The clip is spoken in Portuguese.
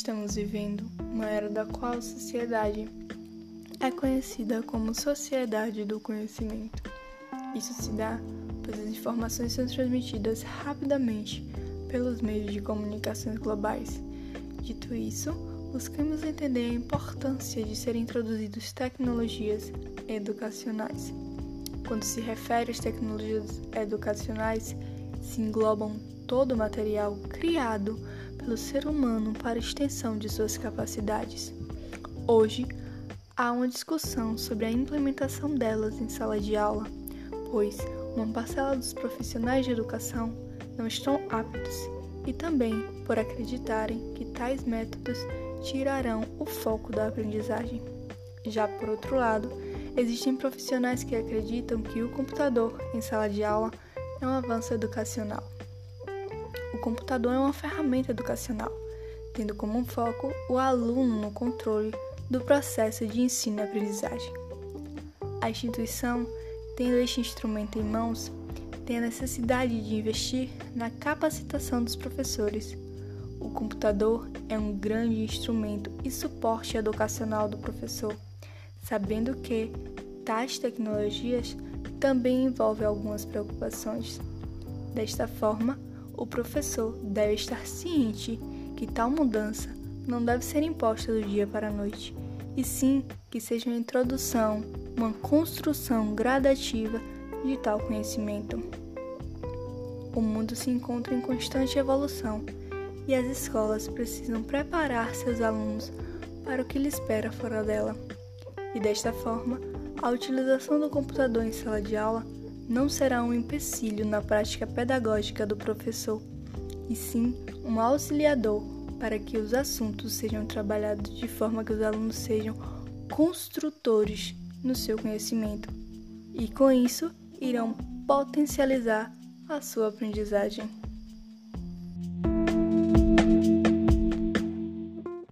Estamos vivendo uma era da qual a sociedade é conhecida como sociedade do conhecimento. Isso se dá pois as informações são transmitidas rapidamente pelos meios de comunicações globais. Dito isso, buscamos entender a importância de serem introduzidas tecnologias educacionais. Quando se refere às tecnologias educacionais, se englobam todo o material criado pelo ser humano para extensão de suas capacidades. Hoje, há uma discussão sobre a implementação delas em sala de aula, pois uma parcela dos profissionais de educação não estão aptos e também por acreditarem que tais métodos tirarão o foco da aprendizagem. Já por outro lado, existem profissionais que acreditam que o computador em sala de aula é um avanço educacional. O computador é uma ferramenta educacional, tendo como foco o aluno no controle do processo de ensino e aprendizagem. A instituição, tendo este instrumento em mãos, tem a necessidade de investir na capacitação dos professores. O computador é um grande instrumento e suporte educacional do professor, sabendo que tais tecnologias também envolvem algumas preocupações. Desta forma, o professor deve estar ciente que tal mudança não deve ser imposta do dia para a noite, e sim que seja uma introdução, uma construção gradativa de tal conhecimento. O mundo se encontra em constante evolução e as escolas precisam preparar seus alunos para o que lhe espera fora dela. E desta forma, a utilização do computador em sala de aula não será um empecilho na prática pedagógica do professor, e sim um auxiliador para que os assuntos sejam trabalhados de forma que os alunos sejam construtores no seu conhecimento e com isso irão potencializar a sua aprendizagem.